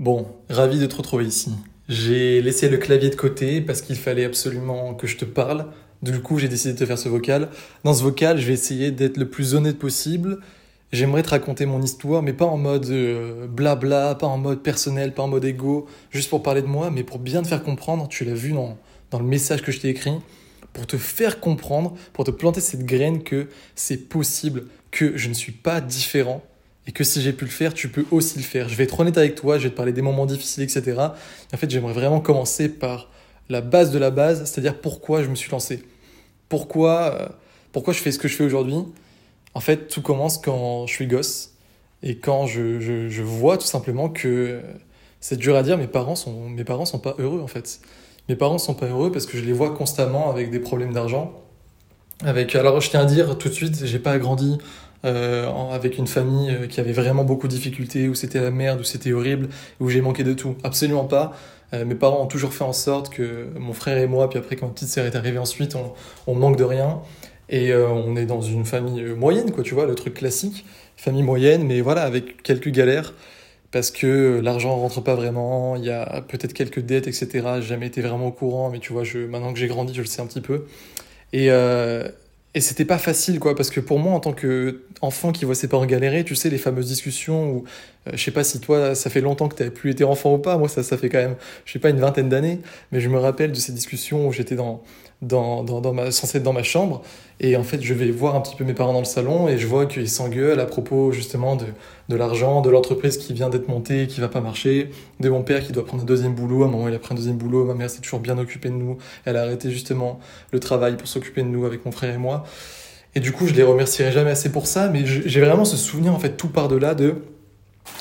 Bon, ravi de te retrouver ici. J'ai laissé le clavier de côté parce qu'il fallait absolument que je te parle. Du coup, j'ai décidé de te faire ce vocal. Dans ce vocal, je vais essayer d'être le plus honnête possible. J'aimerais te raconter mon histoire, mais pas en mode euh, blabla, pas en mode personnel, pas en mode égo, juste pour parler de moi, mais pour bien te faire comprendre, tu l'as vu dans, dans le message que je t'ai écrit, pour te faire comprendre, pour te planter cette graine que c'est possible, que je ne suis pas différent, et que si j'ai pu le faire, tu peux aussi le faire. Je vais être honnête avec toi, je vais te parler des moments difficiles, etc. En fait, j'aimerais vraiment commencer par la base de la base, c'est-à-dire pourquoi je me suis lancé. Pourquoi, euh, pourquoi je fais ce que je fais aujourd'hui? En fait, tout commence quand je suis gosse et quand je, vois tout simplement que euh, c'est dur à dire, mes parents sont, mes parents sont pas heureux en fait. Mes parents sont pas heureux parce que je les vois constamment avec des problèmes d'argent. Avec, alors je tiens à dire tout de suite, j'ai pas grandi euh, avec une famille euh, qui avait vraiment beaucoup de difficultés, où c'était la merde, où c'était horrible, où j'ai manqué de tout. Absolument pas. Euh, mes parents ont toujours fait en sorte que mon frère et moi, puis après quand ma petite sœur est arrivée ensuite, on, on manque de rien. Et euh, on est dans une famille moyenne, quoi, tu vois, le truc classique. Famille moyenne, mais voilà, avec quelques galères. Parce que l'argent rentre pas vraiment, il y a peut-être quelques dettes, etc. J'ai jamais été vraiment au courant, mais tu vois, je, maintenant que j'ai grandi, je le sais un petit peu. Et, euh, et c'était pas facile, quoi, parce que pour moi, en tant qu'enfant qui voit ses parents galérer, tu sais, les fameuses discussions où, je sais pas si toi, ça fait longtemps que tu plus été enfant ou pas, moi, ça, ça fait quand même, je sais pas, une vingtaine d'années, mais je me rappelle de ces discussions où j'étais dans, dans, dans, dans ma, censé être dans ma chambre. Et en fait, je vais voir un petit peu mes parents dans le salon et je vois qu'ils s'engueulent à propos justement de, de l'argent, de l'entreprise qui vient d'être montée, qui va pas marcher, de mon père qui doit prendre un deuxième boulot. À un moment, il a pris un deuxième boulot. Ma mère s'est toujours bien occupée de nous. Elle a arrêté justement le travail pour s'occuper de nous avec mon frère et moi. Et du coup, je les remercierai jamais assez pour ça, mais j'ai vraiment ce souvenir en fait tout par-delà de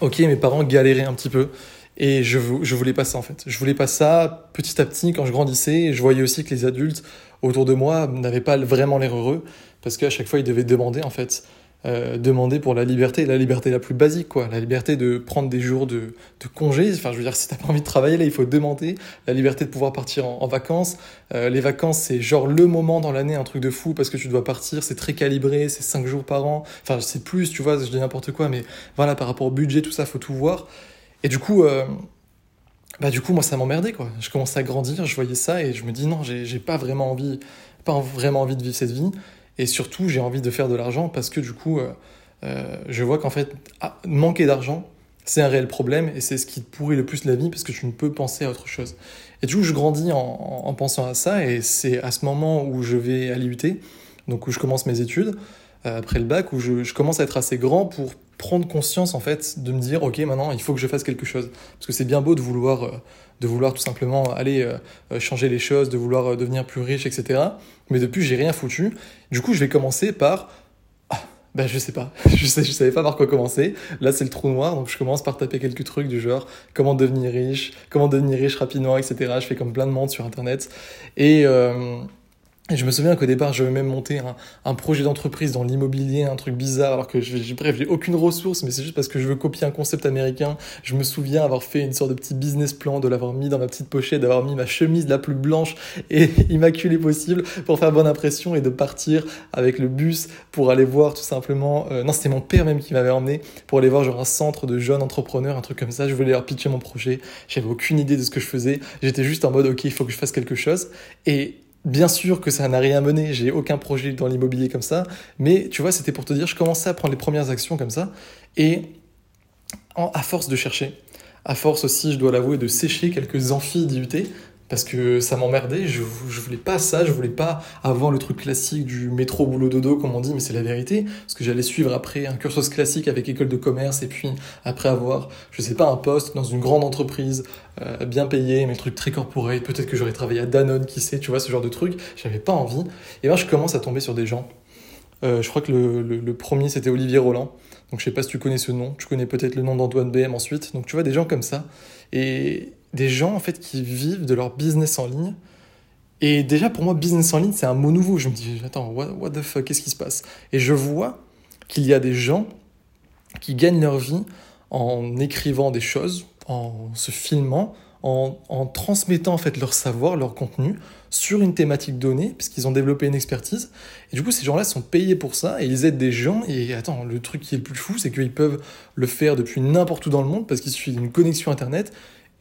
ok, mes parents galéraient un petit peu. Et je, je voulais pas ça en fait. Je voulais pas ça. Petit à petit, quand je grandissais, je voyais aussi que les adultes autour de moi n'avaient pas vraiment l'air heureux parce qu'à chaque fois ils devaient demander en fait. Euh, demander pour la liberté, la liberté la plus basique, quoi. La liberté de prendre des jours de, de congé. Enfin, je veux dire, si t'as pas envie de travailler, là, il faut demander. La liberté de pouvoir partir en, vacances. Euh, les vacances, c'est genre le moment dans l'année, un truc de fou, parce que tu dois partir, c'est très calibré, c'est cinq jours par an. Enfin, c'est plus, tu vois, je dis n'importe quoi, mais voilà, par rapport au budget, tout ça, faut tout voir. Et du coup, euh, bah du coup, moi, ça m'emmerdait, quoi. Je commençais à grandir, je voyais ça, et je me dis, non, j'ai pas vraiment envie, pas vraiment envie de vivre cette vie. Et surtout, j'ai envie de faire de l'argent parce que du coup, euh, euh, je vois qu'en fait, ah, manquer d'argent, c'est un réel problème et c'est ce qui te pourrit le plus la vie parce que tu ne peux penser à autre chose. Et du coup, je grandis en, en pensant à ça et c'est à ce moment où je vais à l'IUT, donc où je commence mes études, euh, après le bac, où je, commence à être assez grand pour prendre conscience en fait de me dire ok maintenant il faut que je fasse quelque chose. Parce que c'est bien beau de vouloir euh, de vouloir tout simplement aller euh, changer les choses de vouloir euh, devenir plus riche etc mais depuis j'ai rien foutu. Du coup je vais commencer par ah, ben je sais pas, je sais, je savais pas par quoi commencer. Là c'est le trou noir, donc je commence par taper quelques trucs du genre comment devenir riche, comment devenir riche rapidement, etc. Je fais comme plein de monde sur internet. Et euh, et je me souviens qu'au départ, j'avais même monté un, projet d'entreprise dans l'immobilier, un truc bizarre, alors que je, bref, j'ai aucune ressource, mais c'est juste parce que je veux copier un concept américain. Je me souviens avoir fait une sorte de petit business plan, de l'avoir mis dans ma petite pochette, d'avoir mis ma chemise la plus blanche et immaculée possible pour faire bonne impression et de partir avec le bus pour aller voir tout simplement. Euh, non, c'était mon père même qui m'avait emmené pour aller voir genre un centre de jeunes entrepreneurs, un truc comme ça. Je voulais leur pitcher mon projet. J'avais aucune idée de ce que je faisais. J'étais juste en mode ok, il faut que je fasse quelque chose. Et Bien sûr que ça n'a rien mené, j'ai aucun projet dans l'immobilier comme ça, mais tu vois, c'était pour te dire, je commençais à prendre les premières actions comme ça, et à force de chercher, à force aussi, je dois l'avouer, de sécher quelques amphis parce que ça m'emmerdait, je, je voulais pas ça, je voulais pas avoir le truc classique du métro boulot dodo comme on dit, mais c'est la vérité, parce que j'allais suivre après un cursus classique avec école de commerce et puis après avoir, je sais pas, un poste dans une grande entreprise euh, bien payé, mais le truc très corporate, peut-être que j'aurais travaillé à Danone, qui sait, tu vois, ce genre de truc, j'avais pas envie. Et là, je commence à tomber sur des gens. Euh, je crois que le, le, le premier c'était Olivier Roland, donc je sais pas si tu connais ce nom, tu connais peut-être le nom d'Antoine BM ensuite, donc tu vois des gens comme ça. Et des gens en fait qui vivent de leur business en ligne. Et déjà pour moi, business en ligne, c'est un mot nouveau. Je me dis, attends, what, what the fuck, qu'est-ce qui se passe? Et je vois qu'il y a des gens qui gagnent leur vie en écrivant des choses, en se filmant, en, en, transmettant en fait leur savoir, leur contenu sur une thématique donnée, puisqu'ils ont développé une expertise. Et du coup, ces gens-là sont payés pour ça et ils aident des gens. Et attends, le truc qui est le plus fou, c'est qu'ils peuvent le faire depuis n'importe où dans le monde parce qu'il suffit d'une connexion Internet.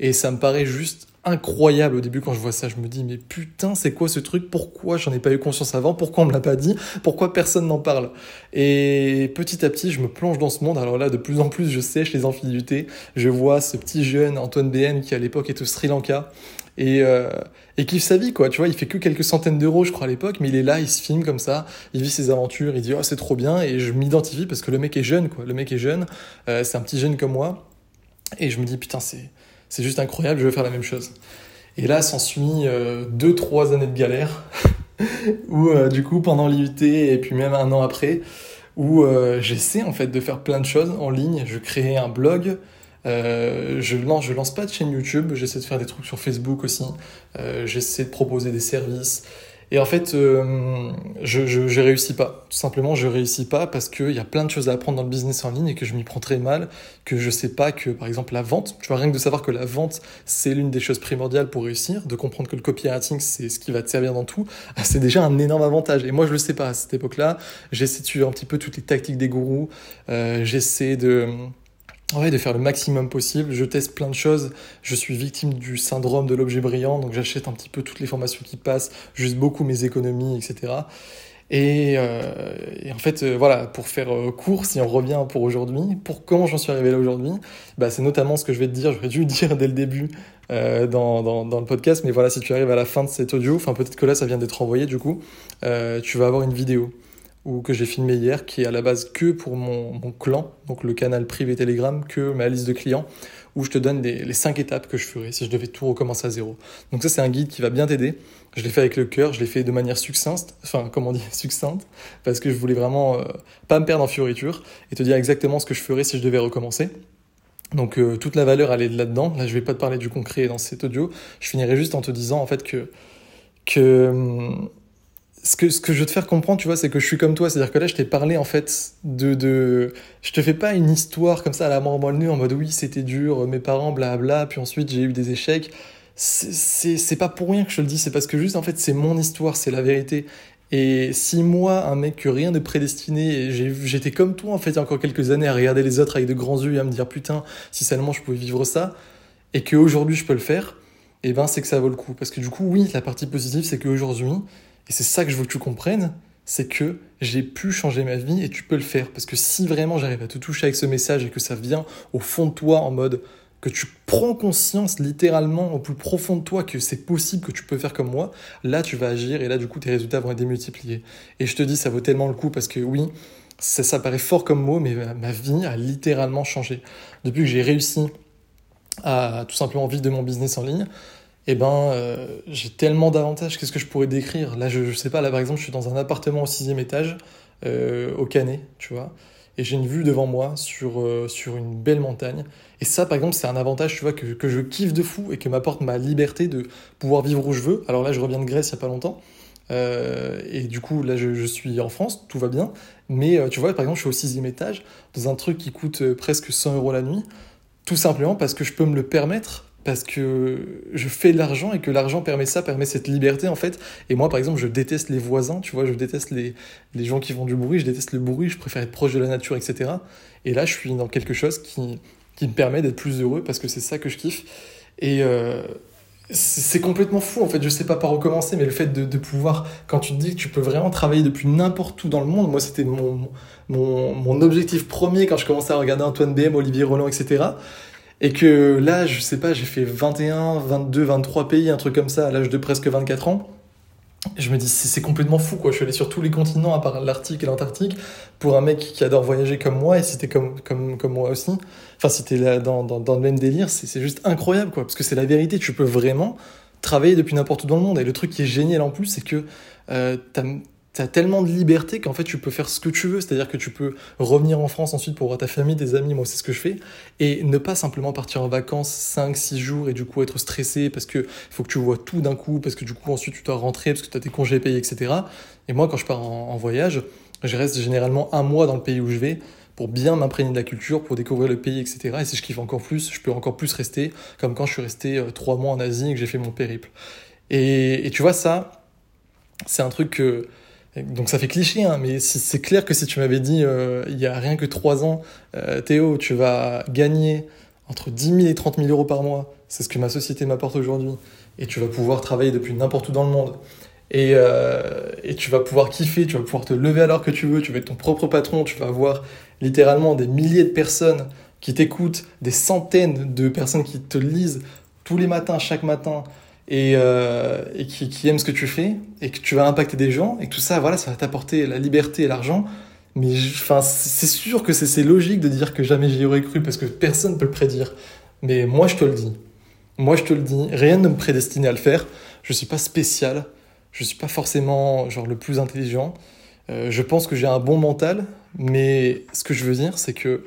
Et ça me paraît juste incroyable au début quand je vois ça. Je me dis, mais putain, c'est quoi ce truc? Pourquoi j'en ai pas eu conscience avant? Pourquoi on me l'a pas dit? Pourquoi personne n'en parle? Et petit à petit, je me plonge dans ce monde. Alors là, de plus en plus, je sèche les infidélités. Je vois ce petit jeune Antoine BN qui à l'époque est au Sri Lanka et, euh, et kiffe sa vie, quoi. Tu vois, il fait que quelques centaines d'euros, je crois, à l'époque, mais il est là, il se filme comme ça, il vit ses aventures, il dit, oh, c'est trop bien, et je m'identifie parce que le mec est jeune, quoi. Le mec est jeune, euh, c'est un petit jeune comme moi, et je me dis, putain, c'est c'est juste incroyable, je veux faire la même chose. Et là, s'ensuit euh, deux, trois années de galère, où euh, du coup, pendant l'IUT et puis même un an après, où euh, j'essaie en fait de faire plein de choses en ligne. Je crée un blog, je lance, je lance pas de chaîne YouTube, j'essaie de faire des trucs sur Facebook aussi, j'essaie de proposer des services, et en fait, euh, je, réussis pas. Tout simplement, je réussis pas parce qu'il y a plein de choses à apprendre dans le business en ligne et que je m'y prends très mal, que je sais pas que, par exemple, la vente, tu vois, rien que de savoir que la vente, c'est l'une des choses primordiales pour réussir, de comprendre que le copywriting, c'est ce qui va te servir dans tout, c'est déjà un énorme avantage. Et moi, je le sais pas à cette époque-là. J'essaie de suivre un petit peu toutes les tactiques des gourous. Euh, j'essaie de Ouais, de faire le maximum possible. Je teste plein de choses. Je suis victime du syndrome de l'objet brillant, donc j'achète un petit peu toutes les formations qui passent, juste beaucoup mes économies, etc. Et, euh, et en fait, euh, voilà, pour faire euh, court, si on revient pour aujourd'hui, pour comment j'en suis arrivé là aujourd'hui, bah, c'est notamment ce que je vais te dire. J'aurais dû le dire dès le début dans, dans, le podcast, mais voilà, si tu arrives à la fin de cet audio, enfin peut-être que là ça vient d'être envoyé du coup, tu vas avoir une vidéo ou que j'ai filmé hier, qui est à la base que pour mon, mon, clan, donc le canal privé Telegram, que ma liste de clients, où je te donne les, les 5 étapes que je ferais si je devais tout recommencer à zéro. Donc ça, c'est un guide qui va bien t'aider. Je l'ai fait avec le cœur, je l'ai fait de manière succincte, enfin, comment dit, succincte, parce que je voulais vraiment euh, pas me perdre en fioritures et te dire exactement ce que je ferais si je devais recommencer. Donc euh, toute la valeur, elle est là-dedans. Là, je vais pas te parler du concret dans cet audio. Je finirai juste en te disant, en fait, que... que hum, ce que, ce que je veux te faire comprendre, tu vois, c'est que je suis comme toi. C'est-à-dire que là, je t'ai parlé, en fait, de, de. Je te fais pas une histoire comme ça à la mort moelle en mode oui, c'était dur, mes parents, blabla, puis ensuite j'ai eu des échecs. C'est pas pour rien que je le dis, c'est parce que juste, en fait, c'est mon histoire, c'est la vérité. Et si moi, un mec que rien n'est prédestiné, j'étais comme toi, en fait, il y a encore quelques années, à regarder les autres avec de grands yeux et à me dire putain, si seulement je pouvais vivre ça, et qu'aujourd'hui je peux le faire, et eh ben c'est que ça vaut le coup. Parce que du coup, oui, la partie positive, c'est qu'aujourd'hui, et c'est ça que je veux que tu comprennes, c'est que j'ai pu changer ma vie et tu peux le faire. Parce que si vraiment j'arrive à te toucher avec ce message et que ça vient au fond de toi en mode que tu prends conscience littéralement au plus profond de toi que c'est possible que tu peux faire comme moi, là tu vas agir et là du coup tes résultats vont être démultipliés. Et je te dis, ça vaut tellement le coup parce que oui, ça, ça paraît fort comme mot, mais ma vie a littéralement changé. Depuis que j'ai réussi à tout simplement vivre de mon business en ligne, eh ben, euh, j'ai tellement d'avantages. Qu'est-ce que je pourrais décrire? Là, je, je, sais pas, là par exemple, je suis dans un appartement au sixième étage, euh, au Canet, tu vois, et j'ai une vue devant moi sur, euh, sur une belle montagne. Et ça, par exemple, c'est un avantage, tu vois, que, que je kiffe de fou et que m'apporte ma liberté de pouvoir vivre où je veux. Alors là, je reviens de Grèce il y a pas longtemps. Et du coup, là, je, je, suis en France, tout va bien. Mais tu vois, par exemple, je suis au sixième étage, dans un truc qui coûte presque 100 euros la nuit, tout simplement parce que je peux me le permettre parce que je fais de l'argent et que l'argent permet ça, permet cette liberté en fait. Et moi par exemple, je déteste les voisins, tu vois, je déteste les, les gens qui font du bruit, je déteste le bruit, je préfère être proche de la nature, etc. Et là, je suis dans quelque chose qui, qui me permet d'être plus heureux parce que c'est ça que je kiffe. Et euh, c'est complètement fou en fait, je sais pas par où commencer, mais le fait de, de, pouvoir, quand tu te dis que tu peux vraiment travailler depuis n'importe où dans le monde, moi c'était mon, mon, mon objectif premier quand je commençais à regarder Antoine BM, Olivier Roland, etc et que là, je sais pas, j'ai fait 21, 22, 23 pays, un truc comme ça, à l'âge de presque 24 ans. je me dis, c'est complètement fou, quoi. Je suis allé sur tous les continents, à part l'Arctique et l'Antarctique, pour un mec qui adore voyager comme moi, et c'était comme, comme, comme moi aussi. Enfin, c'était là dans, dans, dans le même délire, c'est juste incroyable, quoi. Parce que c'est la vérité, tu peux vraiment travailler depuis n'importe où dans le monde. Et le truc qui est génial en plus, c'est que euh, tu as tellement de liberté qu'en fait tu peux faire ce que tu veux, c'est-à-dire que tu peux revenir en France ensuite pour voir ta famille, tes amis, moi c'est ce que je fais, et ne pas simplement partir en vacances 5-6 jours et du coup être stressé parce que faut que tu vois tout d'un coup, parce que du coup ensuite tu dois rentrer parce que tu as tes congés payés, etc. Et moi quand je pars en, en voyage, je reste généralement un mois dans le pays où je vais pour bien m'imprégner de la culture, pour découvrir le pays, etc. Et si je kiffe encore plus, je peux encore plus rester, comme quand je suis resté euh, trois mois en Asie et que j'ai fait mon périple. Et, et tu vois, ça, c'est un truc que donc ça fait cliché, hein, mais c'est clair que si tu m'avais dit euh, il y a rien que 3 ans, euh, Théo, tu vas gagner entre 10 000 et 30 000 euros par mois, c'est ce que ma société m'apporte aujourd'hui, et tu vas pouvoir travailler depuis n'importe où dans le monde, et, euh, et tu vas pouvoir kiffer, tu vas pouvoir te lever à l'heure que tu veux, tu vas être ton propre patron, tu vas avoir littéralement des milliers de personnes qui t'écoutent, des centaines de personnes qui te lisent tous les matins, chaque matin, et, euh, et qui, qui aiment ce que tu fais et que tu vas impacter des gens et que tout ça, voilà, ça va t'apporter la liberté et l'argent. Mais enfin, c'est sûr que c'est logique de dire que jamais j'y aurais cru parce que personne ne peut le prédire. Mais moi, je te le dis. Moi, je te le dis. Rien ne me prédestinait à le faire. Je suis pas spécial. Je suis pas forcément genre le plus intelligent. Euh, je pense que j'ai un bon mental, mais ce que je veux dire, c'est que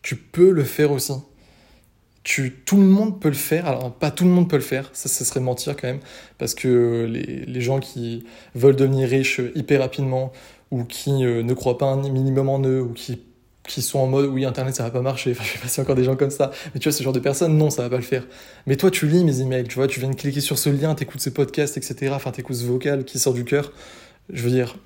tu peux le faire aussi tout le monde peut le faire. Alors, pas tout le monde peut le faire, ça, ça serait mentir quand même, parce que les, les gens qui veulent devenir riches hyper rapidement, ou qui euh, ne croient pas un minimum en eux, ou qui, qui sont en mode oui, Internet ça va pas marcher, enfin, je sais pas si encore des gens comme ça, mais tu vois, ce genre de personnes, non, ça va pas le faire. Mais toi, tu lis mes emails, tu vois, tu viens de cliquer sur ce lien, t'écoutes ce podcast, etc., enfin, t'écoutes ce vocal qui sort du cœur. Je veux dire,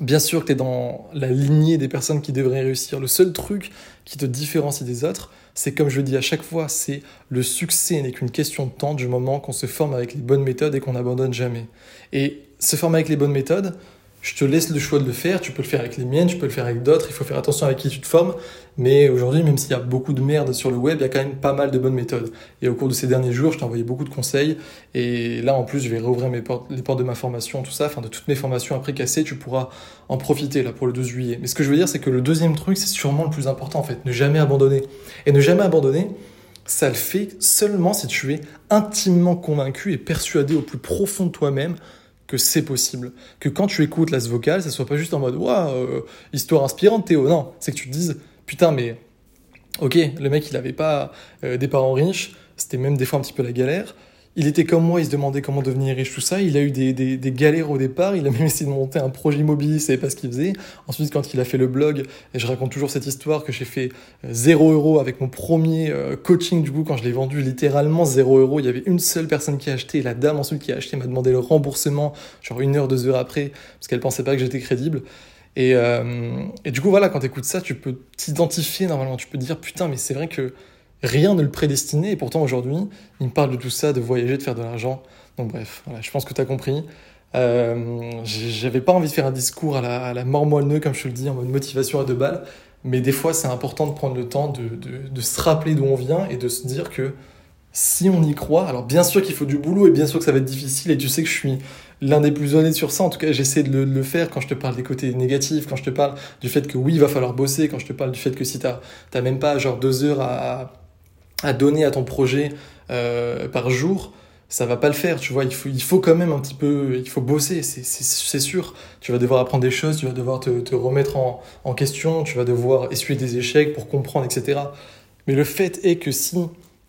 Bien sûr que tu es dans la lignée des personnes qui devraient réussir. Le seul truc qui te différencie des autres, c'est comme je le dis à chaque fois, c'est le succès n'est qu'une question de temps du moment qu'on se forme avec les bonnes méthodes et qu'on n'abandonne jamais. Et se former avec les bonnes méthodes, je te laisse le choix de le faire, tu peux le faire avec les miennes, tu peux le faire avec d'autres, il faut faire attention avec qui tu te formes, mais aujourd'hui, même s'il y a beaucoup de merde sur le web, il y a quand même pas mal de bonnes méthodes. Et au cours de ces derniers jours, je t'ai envoyé beaucoup de conseils, et là en plus, je vais portes, les portes de ma formation, tout ça, enfin de toutes mes formations après cassées, tu pourras en profiter là pour le 12 juillet. Mais ce que je veux dire, c'est que le deuxième truc, c'est sûrement le plus important en fait, ne jamais abandonner. Et ne jamais abandonner, ça le fait seulement si tu es intimement convaincu et persuadé au plus profond de toi-même que c'est possible. Que quand tu écoutes la vocale, ça soit pas juste en mode waouh, histoire inspirante Théo. Non, c'est que tu te dises putain, mais ok, le mec il avait pas euh, des parents riches, c'était même des fois un petit peu la galère il était comme moi, il se demandait comment devenir riche, tout ça. Il a eu des, galères au départ. Il a même essayé de monter un projet immobilier, il savait pas ce qu'il faisait. Ensuite, quand il a fait le blog, et je raconte toujours cette histoire que j'ai fait 0 euh, euros avec mon premier euh, coaching, du coup, quand je l'ai vendu littéralement 0 euros. Il y avait une seule personne qui a acheté, et la dame ensuite qui a acheté m'a demandé le remboursement, genre une heure, deux heures après, parce qu'elle pensait pas que j'étais crédible. Et, euh, et du coup, voilà, quand tu écoutes ça, tu peux t'identifier normalement. Tu peux te dire, putain, mais c'est vrai que Rien ne le prédestinait, et pourtant aujourd'hui, il me parle de tout ça, de voyager, de faire de l'argent. Donc bref, voilà, je pense que tu as compris. Euh, J'avais pas envie de faire un discours à la, à comme je te le dis, en mode motivation à deux balles, mais des fois c'est important de prendre le temps de, de, de se rappeler d'où on vient et de se dire que si on y croit, alors bien sûr qu'il faut du boulot et bien sûr que ça va être difficile et tu sais que je suis l'un des plus honnêtes sur ça. En tout cas, j'essaie de le, faire quand je te parle des côtés négatifs, quand je te parle du fait que oui, il va falloir bosser, quand je te parle du fait que si t'as même pas genre deux heures à, à donner à ton projet euh, par jour, ça va pas le faire, tu vois. Il faut, il faut quand même un petit peu, il faut bosser, c'est sûr. Tu vas devoir apprendre des choses, tu vas devoir te, remettre en, en, question, tu vas devoir essuyer des échecs pour comprendre, etc. Mais le fait est que si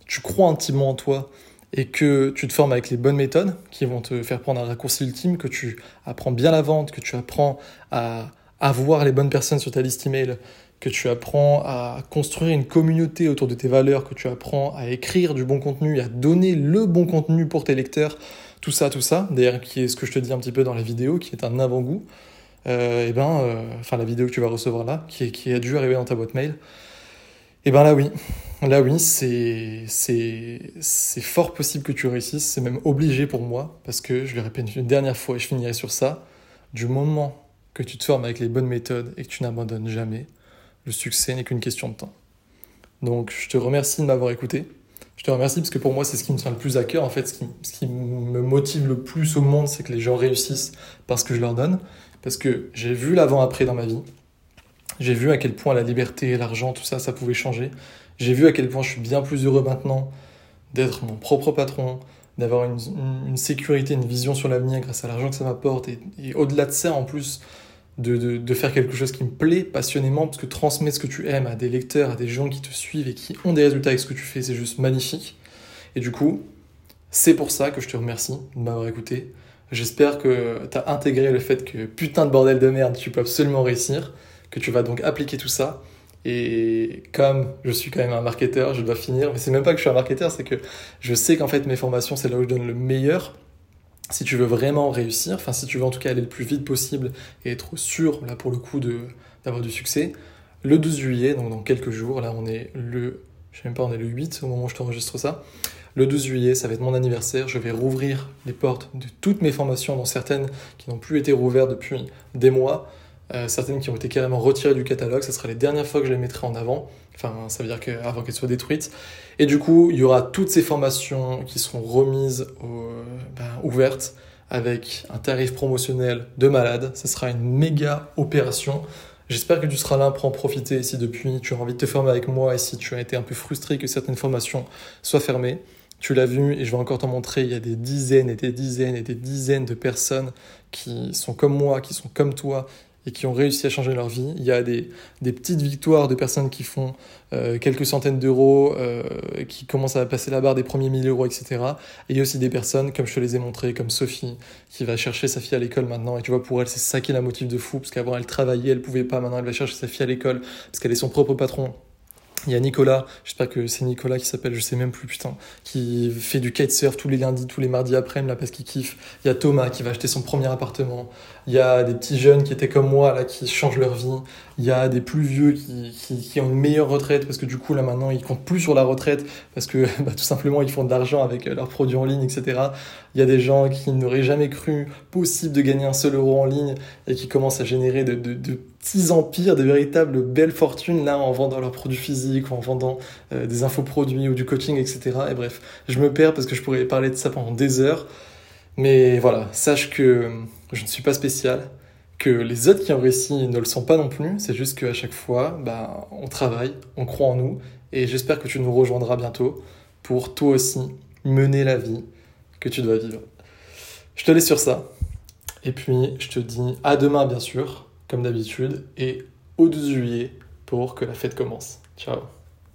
tu crois intimement en toi et que tu te formes avec les bonnes méthodes qui vont te faire prendre un raccourci ultime, que tu apprends bien la vente, que tu apprends à avoir les bonnes personnes sur ta liste email, que tu apprends à construire une communauté autour de tes valeurs, que tu apprends à écrire du bon contenu, à donner le bon contenu pour tes lecteurs, tout ça, tout ça, d'ailleurs qui est ce que je te dis un petit peu dans la vidéo, qui est un avant-goût, euh, et eh ben, euh, enfin la vidéo que tu vas recevoir là, qui, est, qui a dû arriver dans ta boîte mail, et eh ben là oui, là oui, c'est, c'est fort possible que tu réussisses, c'est même obligé pour moi, parce que je le répète une dernière fois et je finirai sur ça, du moment que tu te formes avec les bonnes méthodes et que tu n'abandonnes jamais, le succès n'est qu'une question de temps. Donc je te remercie de m'avoir écouté. Je te remercie parce que pour moi c'est ce qui me tient le plus à cœur. En fait, ce qui, me motive le plus au monde, c'est que les gens réussissent parce que je leur donne. Parce que j'ai vu l'avant-après dans ma vie. J'ai vu à quel point la liberté, l'argent, tout ça, ça pouvait changer. J'ai vu à quel point je suis bien plus heureux maintenant d'être mon propre patron, d'avoir une, sécurité, une vision sur l'avenir grâce à l'argent que ça m'apporte. Et au-delà de ça, en plus, de, de, faire quelque chose qui me plaît passionnément, parce que transmettre ce que tu aimes à des lecteurs, à des gens qui te suivent et qui ont des résultats avec ce que tu fais, c'est juste magnifique. Et du coup, c'est pour ça que je te remercie de m'avoir écouté. J'espère que tu as intégré le fait que putain de bordel de merde, tu peux absolument réussir. que tu vas donc appliquer tout ça. Et comme je suis quand même un marketeur, je dois finir. Mais c'est même pas que je suis un marketeur, c'est que je sais qu'en fait mes formations, c'est là où je donne le meilleur. Si tu veux vraiment réussir, enfin si tu veux en tout cas aller le plus vite possible et être sûr, là pour le coup, d'avoir du succès, le 12 juillet, donc dans quelques jours, là on est le, je sais même pas, on est le 8 au moment où je t'enregistre ça. Le 12 juillet, ça va être mon anniversaire. Je vais rouvrir les portes de toutes mes formations, dont certaines qui n'ont plus été rouvertes depuis des mois, euh, certaines qui ont été carrément retirées du catalogue. Ce sera les dernières fois que je les mettrai en avant. Enfin, ça veut dire qu'avant qu'elles soient détruites. Et du coup, il y aura toutes ces formations qui seront remises, ben, ouvertes, avec un tarif promotionnel de malade. Ce sera une méga opération. J'espère que tu seras là pour en profiter si depuis tu as envie de te former avec moi et si tu as été un peu frustré que certaines formations soient fermées. Tu l'as vu et je vais encore t'en montrer, il y a des dizaines et des dizaines et des dizaines de personnes qui sont comme moi, qui sont comme toi, et qui ont réussi à changer leur vie. Il y a des, des petites victoires de personnes qui font euh, quelques centaines d'euros, euh, qui commencent à passer la barre des premiers 1000 euros, etc. Et il y a aussi des personnes, comme je te les ai montrées, comme Sophie, qui va chercher sa fille à l'école maintenant. Et tu vois, pour elle, c'est ça qui la motive de fou, parce qu'avant, elle travaillait, elle pouvait pas. Maintenant, elle va chercher sa fille à l'école, parce qu'elle est son propre patron. Il y a Nicolas, j'espère que c'est Nicolas qui s'appelle, je sais même plus, putain, qui fait du kitesurf tous les lundis, tous les mardis après-midi, là, parce qu'il kiffe. Il y a Thomas qui va acheter son premier appartement. Il y a des petits jeunes qui étaient comme moi, là, qui changent leur vie. Il y a des plus vieux qui, qui, ont une meilleure retraite, parce que du coup, là, maintenant, ils comptent plus sur la retraite, parce que, bah, tout simplement, ils font de l'argent avec euh, leurs produits en ligne, etc. Il y a des gens qui n'auraient jamais cru possible de gagner un seul euro en ligne et qui commencent à générer de, de, de petits empires, de véritables belles fortunes là en vendant leurs produits physiques ou en vendant euh, des infoproduits ou du coaching, etc. Et bref, je me perds parce que je pourrais parler de ça pendant des heures. Mais voilà, sache que je ne suis pas spécial, que les autres qui ont réussi ne le sont pas non plus. C'est juste qu'à chaque fois, bah, on travaille, on croit en nous. Et j'espère que tu nous rejoindras bientôt pour toi aussi mener la vie que tu dois vivre. Je te laisse sur ça. Et puis, je te dis à demain, bien sûr comme d'habitude, et au 12 juillet pour que la fête commence. Ciao